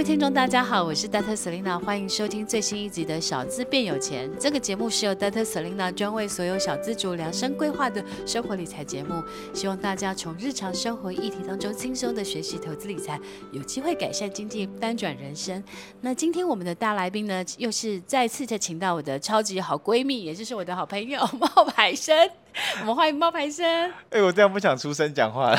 位听众，大家好，我是 Dr. Selena，欢迎收听最新一集的《小资变有钱》。这个节目是由 Dr. Selena 专为所有小资族量身规划的生活理财节目，希望大家从日常生活议题当中轻松的学习投资理财，有机会改善经济，翻转人生。那今天我们的大来宾呢，又是再次的请到我的超级好闺蜜，也就是我的好朋友冒牌生。我们欢迎冒牌生。哎、欸，我这样不想出声讲话了。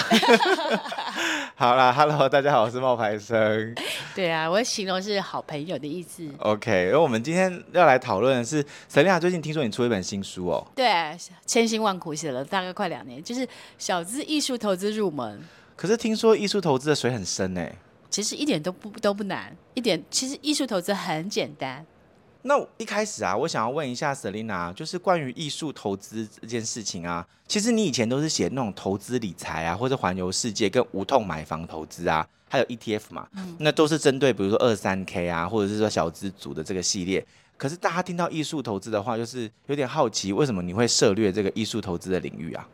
好啦，Hello，大家好，我是冒牌生。对啊，我形容是好朋友的意思。OK，而我们今天要来讨论的是，Selena 最近听说你出了一本新书哦。对，千辛万苦写了大概快两年，就是小资艺术投资入门。可是听说艺术投资的水很深呢？其实一点都不都不难，一点其实艺术投资很简单。那一开始啊，我想要问一下 Selina，就是关于艺术投资这件事情啊，其实你以前都是写那种投资理财啊，或者环游世界跟无痛买房投资啊，还有 ETF 嘛，嗯、那都是针对比如说二三 K 啊，或者是说小资族的这个系列。可是大家听到艺术投资的话，就是有点好奇，为什么你会涉猎这个艺术投资的领域啊？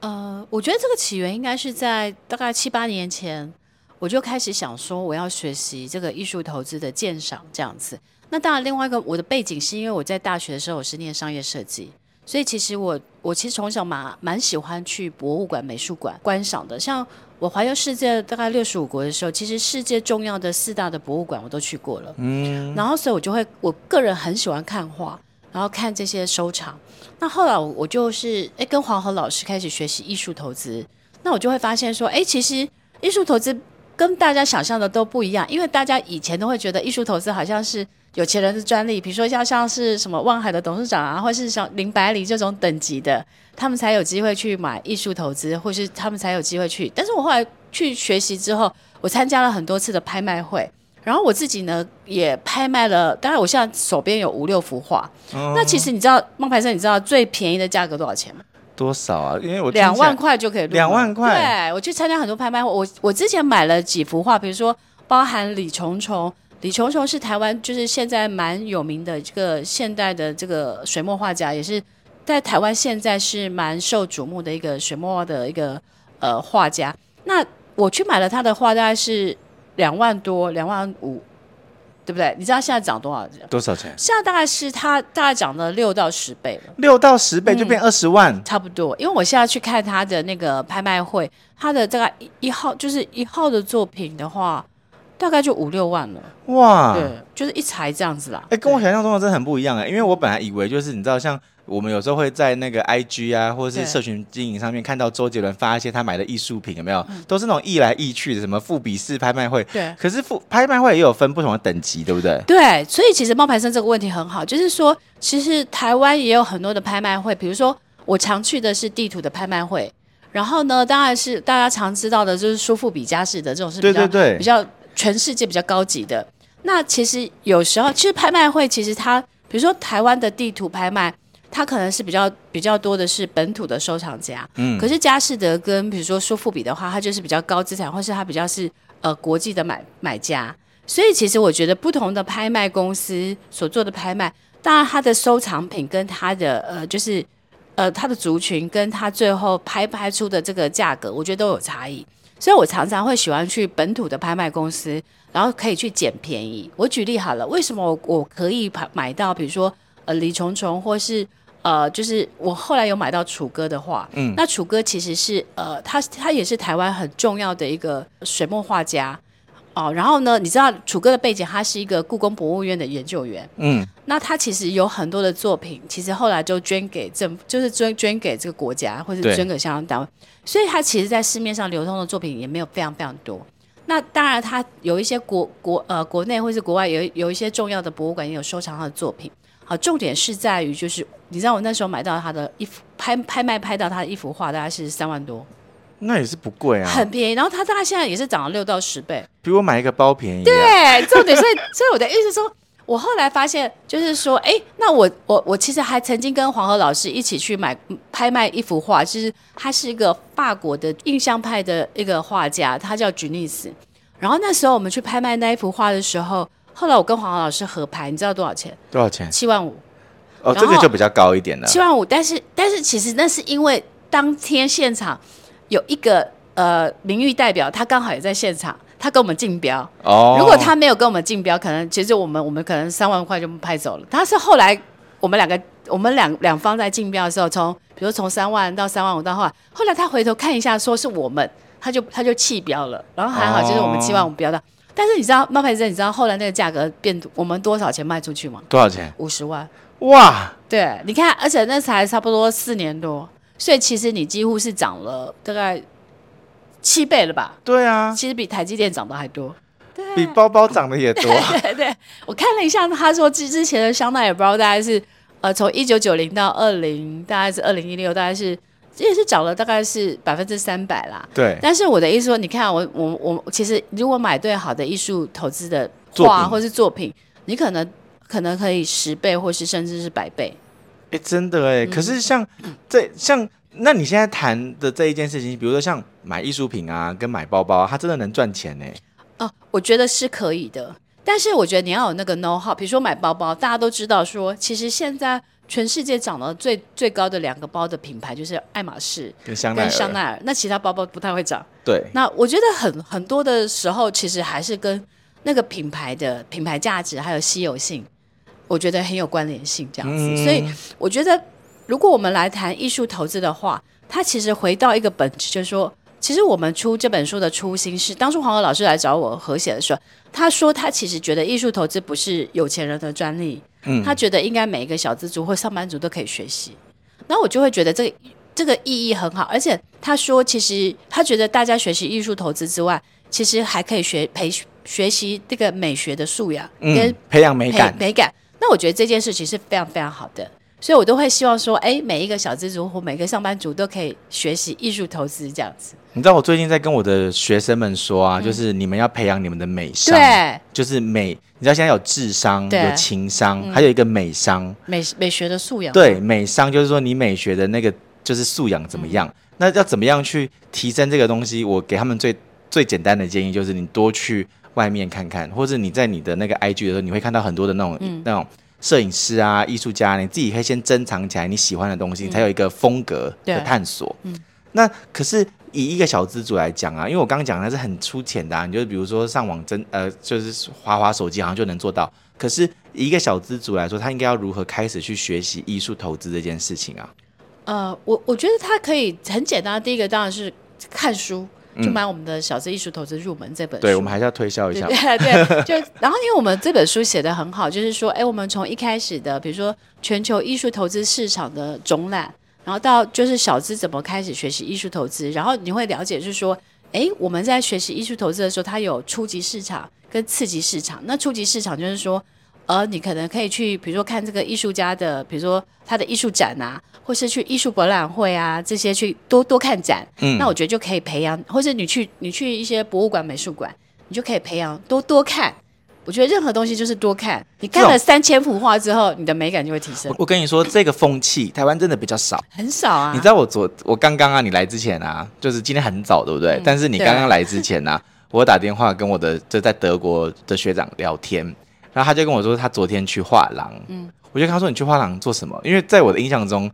呃，我觉得这个起源应该是在大概七八年前，我就开始想说我要学习这个艺术投资的鉴赏这样子。那当然，另外一个我的背景是因为我在大学的时候我是念商业设计，所以其实我我其实从小蛮蛮喜欢去博物馆、美术馆观赏的。像我环游世界大概六十五国的时候，其实世界重要的四大的博物馆我都去过了。嗯，然后所以我就会，我个人很喜欢看画，然后看这些收藏。那后来我就是哎跟黄河老师开始学习艺术投资，那我就会发现说，哎，其实艺术投资跟大家想象的都不一样，因为大家以前都会觉得艺术投资好像是。有钱人的专利，比如说像像是什么望海的董事长啊，或是像林百里这种等级的，他们才有机会去买艺术投资，或是他们才有机会去。但是我后来去学习之后，我参加了很多次的拍卖会，然后我自己呢也拍卖了，当然我现在手边有五六幅画。哦、那其实你知道冒牌生，你知道最便宜的价格多少钱吗？多少啊？因为我两万块就可以。两万块。对，我去参加很多拍卖会，我我之前买了几幅画，比如说包含李重虫。李琼琼是台湾，就是现在蛮有名的这个现代的这个水墨画家，也是在台湾现在是蛮受瞩目的一个水墨画的一个呃画家。那我去买了他的画，大概是两万多，两万五，对不对？你知道现在涨多少钱？多少钱？现在大概是他大概涨了六到十倍了。六到十倍就变二十万，嗯，差不多。因为我现在去看他的那个拍卖会，他的大概一一号就是一号的作品的话。大概就五六万了，哇，对，就是一台这样子啦。哎、欸，跟我想象中的真的很不一样哎、欸，因为我本来以为就是你知道，像我们有时候会在那个 IG 啊，或者是社群经营上面看到周杰伦发一些他买的艺术品，有没有？嗯、都是那种易来易去的，什么富比士拍卖会。对。可是富拍卖会也有分不同的等级，对不对？对，所以其实冒牌生这个问题很好，就是说，其实台湾也有很多的拍卖会，比如说我常去的是地图的拍卖会，然后呢，当然是大家常知道的就是苏富比佳士得这种是比较对比较。全世界比较高级的，那其实有时候，其实拍卖会其实它，比如说台湾的地图拍卖，它可能是比较比较多的是本土的收藏家，嗯，可是佳士得跟比如说苏富比的话，它就是比较高资产，或是它比较是呃国际的买买家，所以其实我觉得不同的拍卖公司所做的拍卖，当然它的收藏品跟它的呃就是呃它的族群跟它最后拍拍出的这个价格，我觉得都有差异。所以我常常会喜欢去本土的拍卖公司，然后可以去捡便宜。我举例好了，为什么我我可以买买到，比如说呃李重重，或是呃就是我后来有买到楚歌的画，嗯，那楚歌其实是呃他他也是台湾很重要的一个水墨画家。哦，然后呢，你知道楚歌的背景，他是一个故宫博物院的研究员。嗯，那他其实有很多的作品，其实后来就捐给政府，就是捐捐给这个国家，或者捐给相关单位。所以他其实，在市面上流通的作品也没有非常非常多。那当然，他有一些国国呃国内或是国外有有一些重要的博物馆也有收藏他的作品。好，重点是在于，就是你知道我那时候买到他的一幅拍拍卖拍到他的一幅画，大概是三万多。那也是不贵啊，很便宜。然后它大概现在也是涨了六到十倍，比我买一个包便宜。对，重点。所以，所以我的意思说，我后来发现，就是说，哎，那我我我其实还曾经跟黄河老师一起去买拍卖一幅画，就是他是一个法国的印象派的一个画家，他叫吉尼斯。然后那时候我们去拍卖那一幅画的时候，后来我跟黄河老师合拍，你知道多少钱？多少钱？七万五。哦，这个就比较高一点了。七万五，但是但是其实那是因为当天现场。有一个呃名誉代表，他刚好也在现场，他跟我们竞标。哦，如果他没有跟我们竞标，可能其实我们我们可能三万块就拍走了。他是后来我们两个我们两两方在竞标的时候，从比如从三万到三万五到后来，后来他回头看一下，说是我们，他就他就弃标了。然后还好，就是我们七万五标的。哦、但是你知道冒牌生，你知道后来那个价格变我们多少钱卖出去吗？多少钱？五十万。哇！对，你看，而且那才差不多四年多，所以其实你几乎是涨了大概七倍了吧？对啊，其实比台积电涨的还多，对，比包包涨的也多。对对对，我看了一下，他说之之前的香奈儿包大概是呃从一九九零到二零，大概是二零一六，大概是也是涨了大概是百分之三百啦。对，但是我的意思说，你看我我我其实如果买对好的艺术投资的画或是作品，你可能。可能可以十倍，或是甚至是百倍。哎、欸，真的哎、可是像这像，那你现在谈的这一件事情，比如说像买艺术品啊，跟买包包，它真的能赚钱呢、欸？哦，我觉得是可以的。但是我觉得你要有那个 know how。比如说买包包，大家都知道说，其实现在全世界涨得最最高的两个包的品牌就是爱马仕跟香奈儿。香奈儿，那其他包包不太会涨。对。那我觉得很很多的时候，其实还是跟那个品牌的品牌价值还有稀有性。我觉得很有关联性，这样子，嗯、所以我觉得，如果我们来谈艺术投资的话，它其实回到一个本质，就是说，其实我们出这本书的初心是，当初黄河老师来找我合写的时候，他说他其实觉得艺术投资不是有钱人的专利，嗯，他觉得应该每一个小资族或上班族都可以学习，那我就会觉得这个这个意义很好，而且他说，其实他觉得大家学习艺术投资之外，其实还可以学培学习这个美学的素养，跟，培养美感，美感。那我觉得这件事情是非常非常好的，所以我都会希望说，哎，每一个小资族或每个上班族都可以学习艺术投资这样子。你知道我最近在跟我的学生们说啊，嗯、就是你们要培养你们的美商，对，就是美。你知道现在有智商、有情商，嗯、还有一个美商，美美学的素养。对，美商就是说你美学的那个就是素养怎么样？嗯、那要怎么样去提升这个东西？我给他们最最简单的建议就是，你多去。外面看看，或者你在你的那个 IG 的时候，你会看到很多的那种、嗯、那种摄影师啊、艺术家，你自己可以先珍藏起来你喜欢的东西，嗯、才有一个风格的探索。嗯，那可是以一个小资主来讲啊，因为我刚刚讲的是很粗浅的、啊，你就比如说上网真呃，就是滑滑手机好像就能做到。可是以一个小资主来说，他应该要如何开始去学习艺术投资这件事情啊？呃，我我觉得他可以很简单，第一个当然是看书。就买我们的《小资艺术投资入门》这本书，对，我们还是要推销一下。对 对，就然后因为我们这本书写的很好，就是说，哎，我们从一开始的，比如说全球艺术投资市场的总览，然后到就是小资怎么开始学习艺术投资，然后你会了解，就是说，哎，我们在学习艺术投资的时候，它有初级市场跟次级市场。那初级市场就是说。呃，你可能可以去，比如说看这个艺术家的，比如说他的艺术展啊，或是去艺术博览会啊，这些去多多看展。嗯，那我觉得就可以培养，或者你去你去一些博物馆、美术馆，你就可以培养多多看。我觉得任何东西就是多看。你看了三千幅画之后，你的美感就会提升。我，我跟你说，这个风气台湾真的比较少，很少啊。你知道我昨我刚刚啊，你来之前啊，就是今天很早，对不对？嗯、但是你刚刚来之前呢、啊，我打电话跟我的就在德国的学长聊天。然后他就跟我说，他昨天去画廊。嗯，我就跟他说，你去画廊做什么？因为在我的印象中，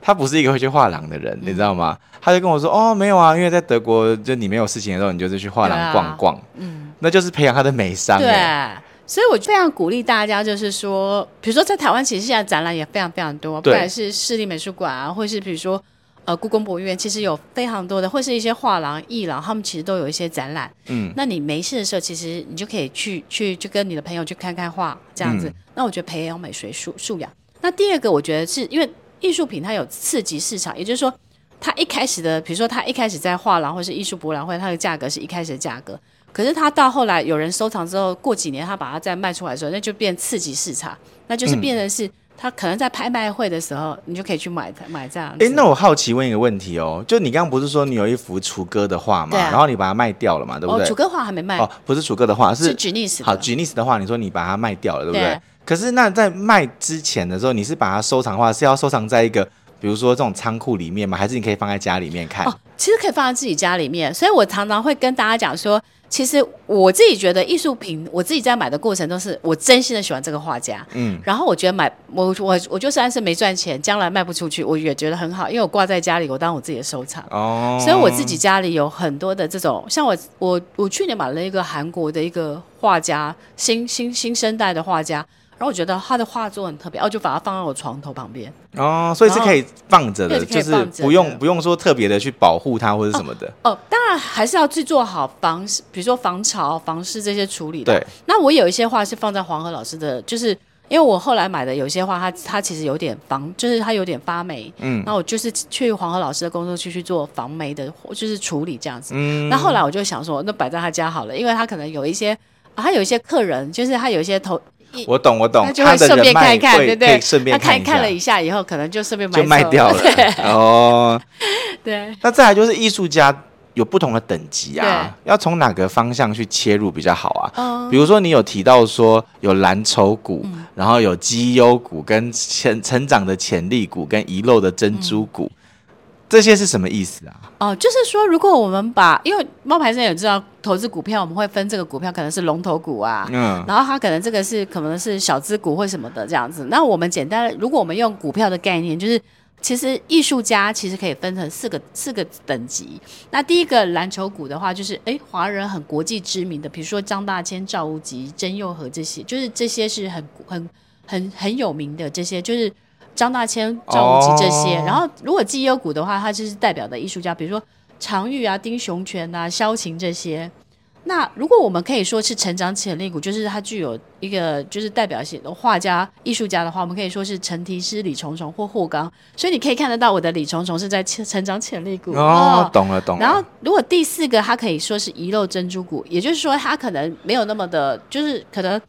他不是一个会去画廊的人，嗯、你知道吗？他就跟我说，哦，没有啊，因为在德国，就你没有事情的时候，你就是去画廊逛逛。啊、嗯，那就是培养他的美商。对，所以我非常鼓励大家，就是说，比如说在台湾，其实现在展览也非常非常多，不管是市立美术馆啊，或是比如说。呃，故宫博物院其实有非常多的，或是一些画廊、艺廊，他们其实都有一些展览。嗯，那你没事的时候，其实你就可以去去，去跟你的朋友去看看画，这样子。嗯、那我觉得培养美学素素养。那第二个，我觉得是因为艺术品它有刺激市场，也就是说，它一开始的，比如说它一开始在画廊或是艺术博览会，它的价格是一开始的价格。可是它到后来有人收藏之后，过几年它把它再卖出来的时候，那就变刺激市场，那就是变成是。嗯他可能在拍卖会的时候，你就可以去买买这样。哎、欸，那我好奇问一个问题哦，就你刚刚不是说你有一幅楚歌的画嘛？啊、然后你把它卖掉了嘛？对不对？哦，楚歌画还没卖。哦，不是楚歌的画，是是吉尼斯。好，吉尼斯的画，你说你把它卖掉了，对不对？对，可是那在卖之前的时候，你是把它收藏的话，是要收藏在一个比如说这种仓库里面吗？还是你可以放在家里面看？哦，其实可以放在自己家里面。所以我常常会跟大家讲说。其实我自己觉得艺术品，我自己在买的过程都是我真心的喜欢这个画家，嗯，然后我觉得买我我我就算是没赚钱，将来卖不出去，我也觉得很好，因为我挂在家里，我当我自己的收藏。哦，所以我自己家里有很多的这种，像我我我去年买了一个韩国的一个画家，新新新生代的画家。然后我觉得他的画作很特别，然后就把它放在我床头旁边。哦，所以是可以放着的，就是不用不用说特别的去保护它或者什么的。哦，哦，当然还是要去做好防，比如说防潮、防湿这些处理的。对。那我有一些画是放在黄河老师的，就是因为我后来买的有些画，它它其实有点防，就是它有点发霉。嗯。那我就是去黄河老师的工作区去做防霉的，就是处理这样子。嗯。那后来我就想说，那摆在他家好了，因为他可能有一些，啊、他有一些客人，就是他有一些头。我懂，我懂，他就会顺便看一看，对不对？顺便看看，了一下以后，可能就顺便就卖掉了。哦，对。那再来就是艺术家有不同的等级啊，要从哪个方向去切入比较好啊？嗯，比如说你有提到说有蓝筹股，然后有绩优股，跟成成长的潜力股，跟遗漏的珍珠股。这些是什么意思啊？哦，就是说，如果我们把，因为猫牌生也知道，投资股票我们会分这个股票可能是龙头股啊，嗯，然后它可能这个是可能是小资股或什么的这样子。那我们简单，如果我们用股票的概念，就是其实艺术家其实可以分成四个四个等级。那第一个蓝筹股的话，就是哎，华人很国际知名的，比如说张大千、赵无极、曾佑和这些，就是这些是很很很很有名的这些，就是。张大千、赵无极这些，oh. 然后如果绩优股的话，它就是代表的艺术家，比如说常玉啊、丁雄泉啊、萧晴这些。那如果我们可以说是成长潜力股，就是它具有一个就是代表性的画家、艺术家的话，我们可以说是陈题诗、李重重或霍刚。所以你可以看得到，我的李重重是在成长潜力股哦，懂了懂了。然后如果第四个，它可以说是遗漏珍珠股，也就是说它可能没有那么的，就是可能。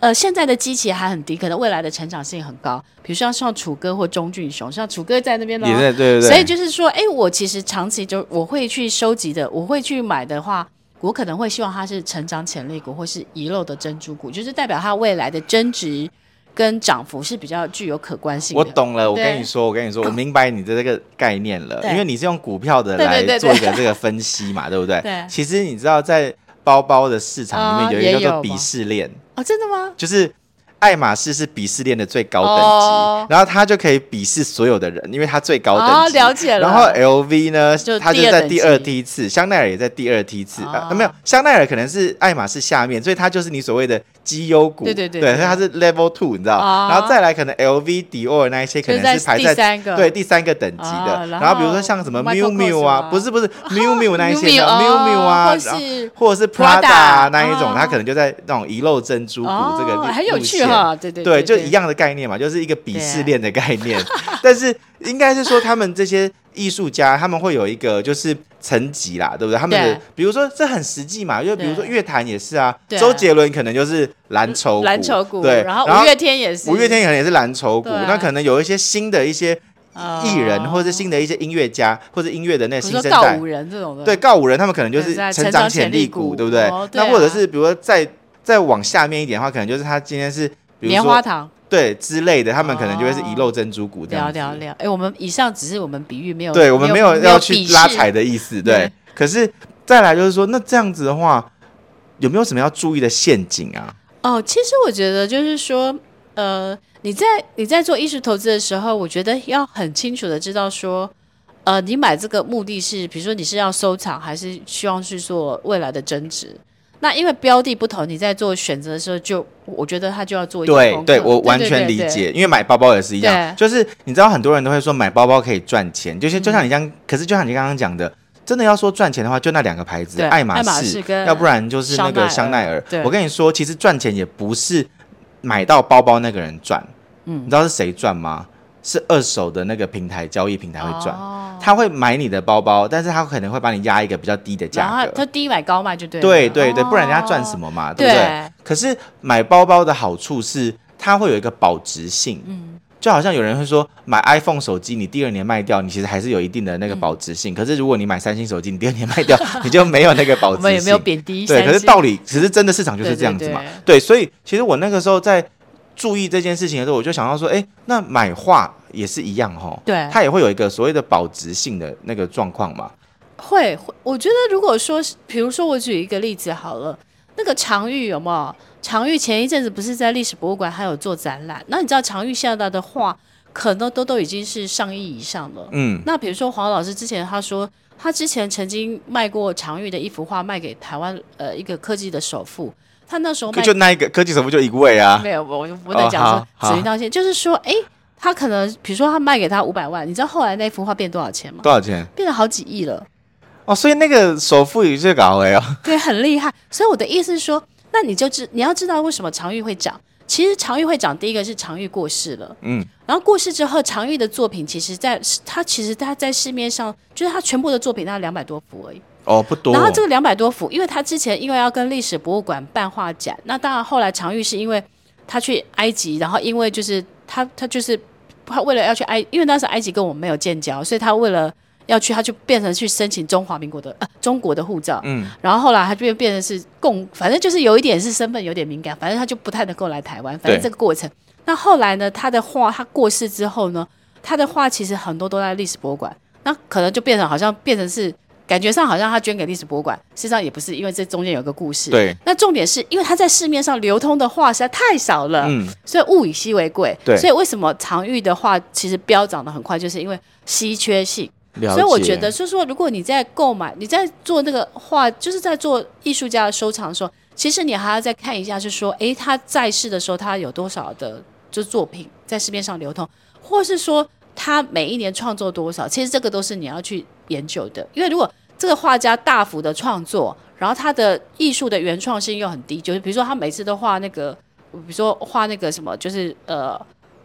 呃，现在的基期还很低，可能未来的成长性很高。比如说像楚歌或钟俊雄，像楚歌在那边呢，对对对。所以就是说，哎，我其实长期就我会去收集的，我会去买的话，我可能会希望它是成长潜力股或是遗漏的珍珠股，就是代表它未来的增值跟涨幅是比较具有可观性的。我懂了，我跟你说，我跟你说，我明白你的这个概念了，因为你是用股票的来做一个这个分析嘛，对不对？对。其实你知道在。包包的市场里面有一个叫做鄙视链哦，真的吗？就是爱马仕是鄙视链的最高等级，哦、然后它就可以鄙视所有的人，因为它最高等级。哦、了解了。然后 LV 呢，它就在第二梯次，香奈儿也在第二梯次。哦、啊，没有，香奈儿可能是爱马仕下面，所以它就是你所谓的。绩优股，对对对，对，所以它是 level two，你知道，然后再来可能 LV、迪奥那一些可能是排在三个。对第三个等级的，然后比如说像什么 Miu Miu 啊，不是不是 Miu Miu 那一些的 Miu Miu 啊，或者是 Prada 那一种，它可能就在那种遗漏珍珠股这个很有趣哈，对对对，就一样的概念嘛，就是一个鄙视链的概念，但是应该是说他们这些。艺术家他们会有一个就是层级啦，对不对？他们的比如说这很实际嘛，就比如说乐坛也是啊，周杰伦可能就是蓝筹蓝筹股，对，然后五月天也是，五月天可能也是蓝筹股。那可能有一些新的一些艺人，或者是新的一些音乐家，或者音乐的那新生代，告五人这种的，对，告五人他们可能就是成长潜力股，对不对？那或者是比如说再再往下面一点的话，可能就是他今天是棉花糖。对之类的，他们可能就会是遗漏珍珠股这样。聊聊聊，哎，我们以上只是我们比喻，没有对，我们没有要去拉踩的意思。对，可是再来就是说，那这样子的话，有没有什么要注意的陷阱啊？哦，其实我觉得就是说，呃，你在你在做艺术投资的时候，我觉得要很清楚的知道说，呃，你买这个目的是，比如说你是要收藏，还是希望去做未来的增值？那因为标的不同，你在做选择的时候，就我觉得他就要做一个对对，我完全理解。因为买包包也是一样，就是你知道很多人都会说买包包可以赚钱，就是就像你这样。可是就像你刚刚讲的，真的要说赚钱的话，就那两个牌子，爱马仕，要不然就是那个香奈儿。我跟你说，其实赚钱也不是买到包包那个人赚，嗯，你知道是谁赚吗？是二手的那个平台交易平台会赚。他会买你的包包，但是他可能会把你压一个比较低的价格，他低买高卖就对。对对对，不然人家赚什么嘛，对不对？可是买包包的好处是，它会有一个保值性，嗯，就好像有人会说，买 iPhone 手机，你第二年卖掉，你其实还是有一定的那个保值性。可是如果你买三星手机，你第二年卖掉，你就没有那个保值性。我们也没有贬低。对，可是道理其实真的市场就是这样子嘛。对，所以其实我那个时候在。注意这件事情的时候，我就想到说，哎，那买画也是一样哈，对，它也会有一个所谓的保值性的那个状况嘛。会，我觉得如果说，比如说我举一个例子好了，那个常玉有没有？常玉前一阵子不是在历史博物馆还有做展览？那你知道常玉现在的画可能都都已经是上亿以上了。嗯，那比如说黄老师之前他说，他之前曾经卖过常玉的一幅画，卖给台湾呃一个科技的首富，他那时候卖就那一个科技首富就一位啊，没有，我就不能讲说指名道歉，就是说，哎，他可能比如说他卖给他五百万，你知道后来那幅画变多少钱吗？多少钱？变了好几亿了。哦，所以那个首富也是搞的哦，对，很厉害。所以我的意思是说，那你就知你要知道为什么常玉会涨。其实常玉会涨，第一个是常玉过世了，嗯，然后过世之后，常玉的作品其实在他其实他在市面上，就是他全部的作品大概两百多幅而已。哦，不多。然后这个两百多幅，因为他之前因为要跟历史博物馆办画展，那当然后来常玉是因为他去埃及，然后因为就是他他就是他为了要去埃，因为当时埃及跟我们没有建交，所以他为了。要去，他就变成去申请中华民国的呃中国的护照，嗯，然后后来他就变变成是共，反正就是有一点是身份有点敏感，反正他就不太能够来台湾，反正这个过程。那后来呢，他的画他过世之后呢，他的画其实很多都在历史博物馆，那可能就变成好像变成是感觉上好像他捐给历史博物馆，实际上也不是，因为这中间有个故事。对，那重点是因为他在市面上流通的画实在太少了，嗯，所以物以稀为贵，对，所以为什么常玉的画其实飙涨的很快，就是因为稀缺性。所以我觉得，就是说，如果你在购买、你在做那个画，就是在做艺术家的收藏的时候，其实你还要再看一下，就是说，诶，他在世的时候，他有多少的就作品在市面上流通，或是说他每一年创作多少，其实这个都是你要去研究的。因为如果这个画家大幅的创作，然后他的艺术的原创性又很低，就是比如说他每次都画那个，比如说画那个什么，就是呃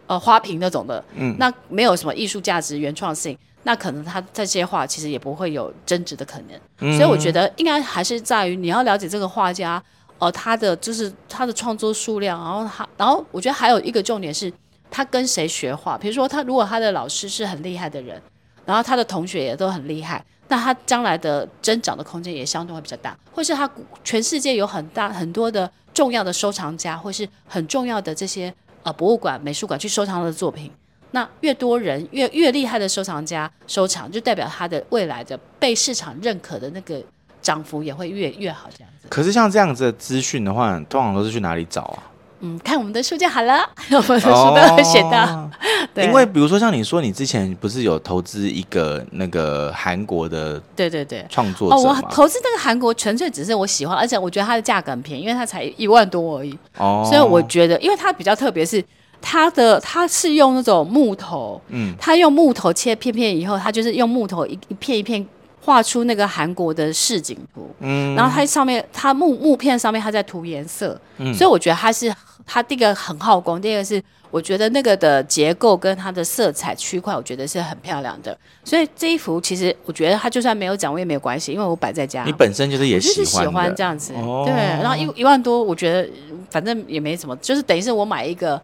呃花瓶那种的，嗯，那没有什么艺术价值、原创性。那可能他这些画其实也不会有增值的可能，嗯、所以我觉得应该还是在于你要了解这个画家，呃，他的就是他的创作数量，然后他，然后我觉得还有一个重点是，他跟谁学画，比如说他如果他的老师是很厉害的人，然后他的同学也都很厉害，那他将来的增长的空间也相对会比较大，或是他全世界有很大很多的重要的收藏家，或是很重要的这些呃博物馆、美术馆去收藏他的作品。那越多人越越厉害的收藏家收藏，就代表他的未来的被市场认可的那个涨幅也会越越好这样子。可是像这样子的资讯的话，通常都是去哪里找啊？嗯，看我们的书就好了，我们的书都会写到。哦、对，因为比如说像你说，你之前不是有投资一个那个韩国的对对对创作者？哦，我投资那个韩国纯粹只是我喜欢，而且我觉得它的价格很便宜，因为它才一万多而已。哦，所以我觉得，因为它比较特别是。它的它是用那种木头，嗯，它用木头切片片以后，它就是用木头一一片一片画出那个韩国的市景图，嗯，然后它上面它木木片上面它在涂颜色，嗯，所以我觉得它是它第一个很耗工，第二个是我觉得那个的结构跟它的色彩区块，我觉得是很漂亮的，所以这一幅其实我觉得它就算没有奖我也没有关系，因为我摆在家，你本身就是也喜欢是喜欢这样子，哦、对，然后一一万多，我觉得反正也没什么，就是等于是我买一个。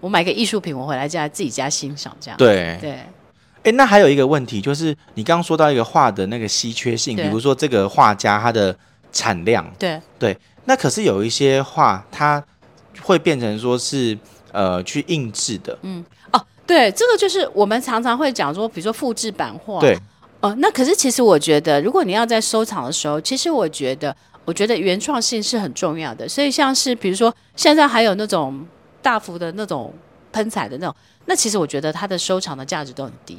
我买个艺术品，我回来家自己家欣赏，这样。对。对。哎，那还有一个问题，就是你刚刚说到一个画的那个稀缺性，比如说这个画家他的产量，对对。那可是有一些画，它会变成说是呃去印制的，嗯哦，对，这个就是我们常常会讲说，比如说复制版画，对哦。那可是其实我觉得，如果你要在收藏的时候，其实我觉得，我觉得原创性是很重要的。所以像是比如说现在还有那种。大幅的那种喷彩的那种，那其实我觉得它的收藏的价值都很低。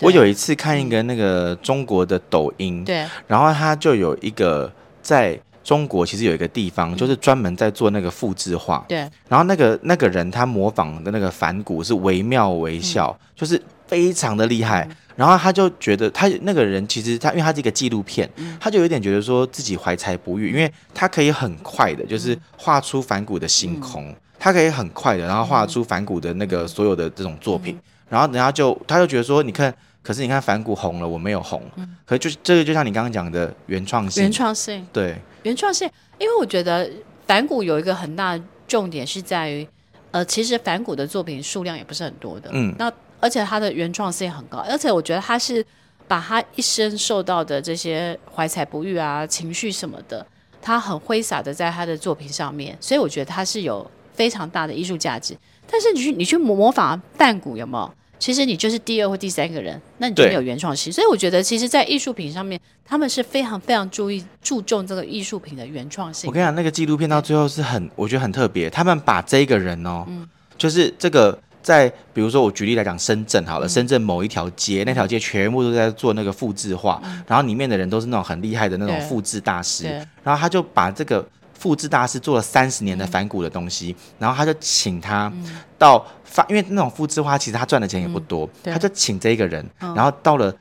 我有一次看一个那个中国的抖音，对，然后他就有一个在中国其实有一个地方，嗯、就是专门在做那个复制画，对。然后那个那个人他模仿的那个反骨是惟妙惟肖，嗯、就是非常的厉害。嗯、然后他就觉得他那个人其实他因为他是一个纪录片，嗯、他就有点觉得说自己怀才不遇，因为他可以很快的，就是画出反骨的星空。嗯。他可以很快的，然后画出反骨的那个所有的这种作品，嗯、然后人家就他就觉得说，你看，可是你看反骨红了，我没有红，嗯、可是就这个就像你刚刚讲的原创性，原创性，对，原创性，因为我觉得反骨有一个很大的重点是在于，呃，其实反骨的作品数量也不是很多的，嗯，那而且他的原创性很高，而且我觉得他是把他一生受到的这些怀才不遇啊、情绪什么的，他很挥洒的在他的作品上面，所以我觉得他是有。非常大的艺术价值。但是你去你去模仿梵谷有没有？其实你就是第二或第三个人，那你就没有原创性。所以我觉得，其实，在艺术品上面，他们是非常非常注意注重这个艺术品的原创性。我跟你讲，那个纪录片到最后是很，我觉得很特别。他们把这个人哦，嗯、就是这个在，比如说我举例来讲，深圳好了，嗯、深圳某一条街，那条街全部都在做那个复制画，嗯、然后里面的人都是那种很厉害的那种复制大师，然后他就把这个。复制大师做了三十年的反骨的东西，嗯、然后他就请他到法，因为那种复制画其实他赚的钱也不多，嗯、他就请这一个人，嗯、然后到了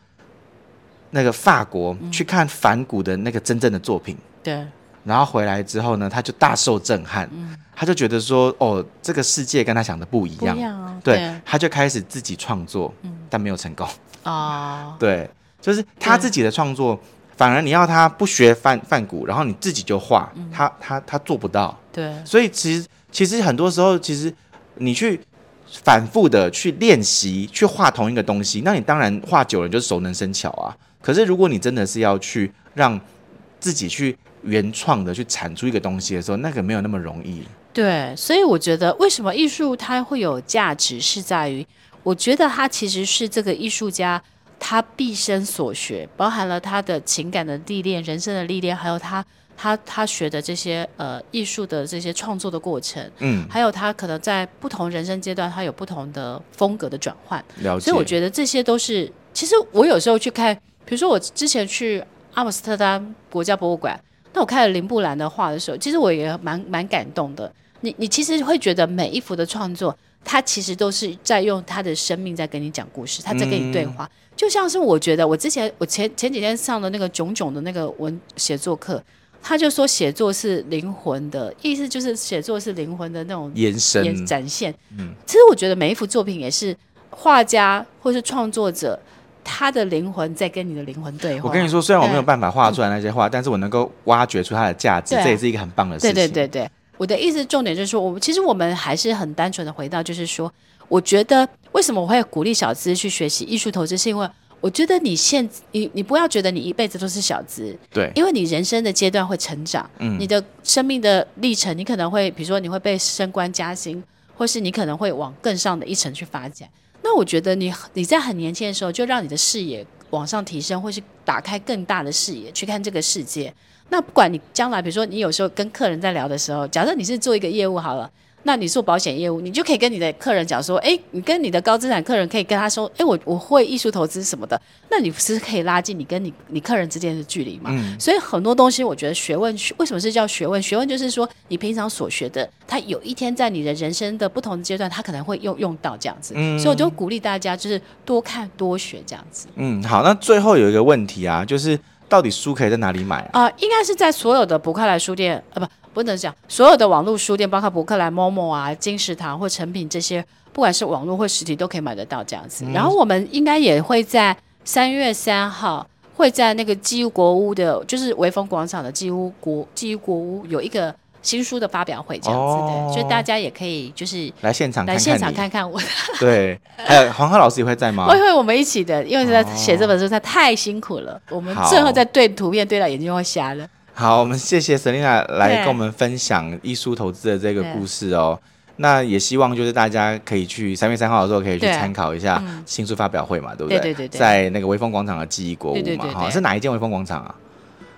那个法国、嗯、去看反骨的那个真正的作品。对，然后回来之后呢，他就大受震撼，嗯、他就觉得说，哦，这个世界跟他想的不一样，一样哦、对，对。他就开始自己创作，嗯、但没有成功。哦，对，就是他自己的创作。反而你要他不学范范古，然后你自己就画，嗯、他他他做不到。对，所以其实其实很多时候，其实你去反复的去练习，去画同一个东西，那你当然画久了你就熟能生巧啊。可是如果你真的是要去让自己去原创的去产出一个东西的时候，那个没有那么容易。对，所以我觉得为什么艺术它会有价值，是在于我觉得它其实是这个艺术家。他毕生所学，包含了他的情感的历练、人生的历练，还有他他他学的这些呃艺术的这些创作的过程，嗯，还有他可能在不同人生阶段，他有不同的风格的转换。了解。所以我觉得这些都是，其实我有时候去看，比如说我之前去阿姆斯特丹国家博物馆，那我看了林布兰的画的时候，其实我也蛮蛮感动的。你你其实会觉得每一幅的创作，他其实都是在用他的生命在跟你讲故事，他在跟你对话。嗯就像是我觉得，我之前我前前几天上的那个炯炯的那个文写作课，他就说写作是灵魂的意思，就是写作是灵魂的那种延伸展现。嗯，其实我觉得每一幅作品也是画家或是创作者他的灵魂在跟你的灵魂对话。我跟你说，虽然我没有办法画出来那些画，嗯、但是我能够挖掘出它的价值，对这也是一个很棒的事情。对对对对，我的意思重点就是说，我们其实我们还是很单纯的回到，就是说。我觉得为什么我会鼓励小资去学习艺术投资，是因为我觉得你现你你不要觉得你一辈子都是小资，对，因为你人生的阶段会成长，嗯，你的生命的历程，你可能会比如说你会被升官加薪，或是你可能会往更上的一层去发展。那我觉得你你在很年轻的时候就让你的视野往上提升，或是打开更大的视野去看这个世界。那不管你将来比如说你有时候跟客人在聊的时候，假设你是做一个业务好了。那你做保险业务，你就可以跟你的客人讲说，哎，你跟你的高资产客人可以跟他说，哎，我我会艺术投资什么的，那你不是可以拉近你跟你你客人之间的距离嘛？嗯。所以很多东西，我觉得学问为什么是叫学问？学问就是说你平常所学的，他有一天在你的人生的不同的阶段，他可能会用用到这样子。嗯。所以我就鼓励大家，就是多看多学这样子。嗯，好，那最后有一个问题啊，就是到底书可以在哪里买啊？呃，应该是在所有的博客来书店，呃，不。不能讲，所有的网络书店，包括博客来、Momo 啊、金石堂或成品这些，不管是网络或实体，都可以买得到这样子。嗯、然后我们应该也会在三月三号，会在那个纪国屋的，就是微风广场的基屋国纪国屋有一个新书的发表会这样子的，哦、所以大家也可以就是来现场看看来现场看看我。对，还有黄鹤老师也会在吗？会会，我们一起的，因为在写这本书，他太辛苦了，我们最后再对图片对到眼睛就会瞎了。好，我们谢谢 Selina 来跟我们分享艺术投资的这个故事哦。那也希望就是大家可以去三月三号的时候可以去参考一下新书发表会嘛，对不对？对对对，在那个微风广场的记忆国屋嘛，哈，是哪一间微风广场啊？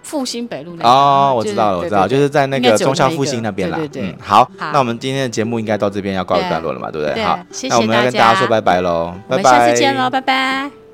复兴北路那边哦，我知道了，我知道，就是在那个中校复兴那边啦。嗯，好，那我们今天的节目应该到这边要告一段落了嘛，对不对？好，那我们要跟大家说拜拜喽，拜拜，下次见喽，拜拜。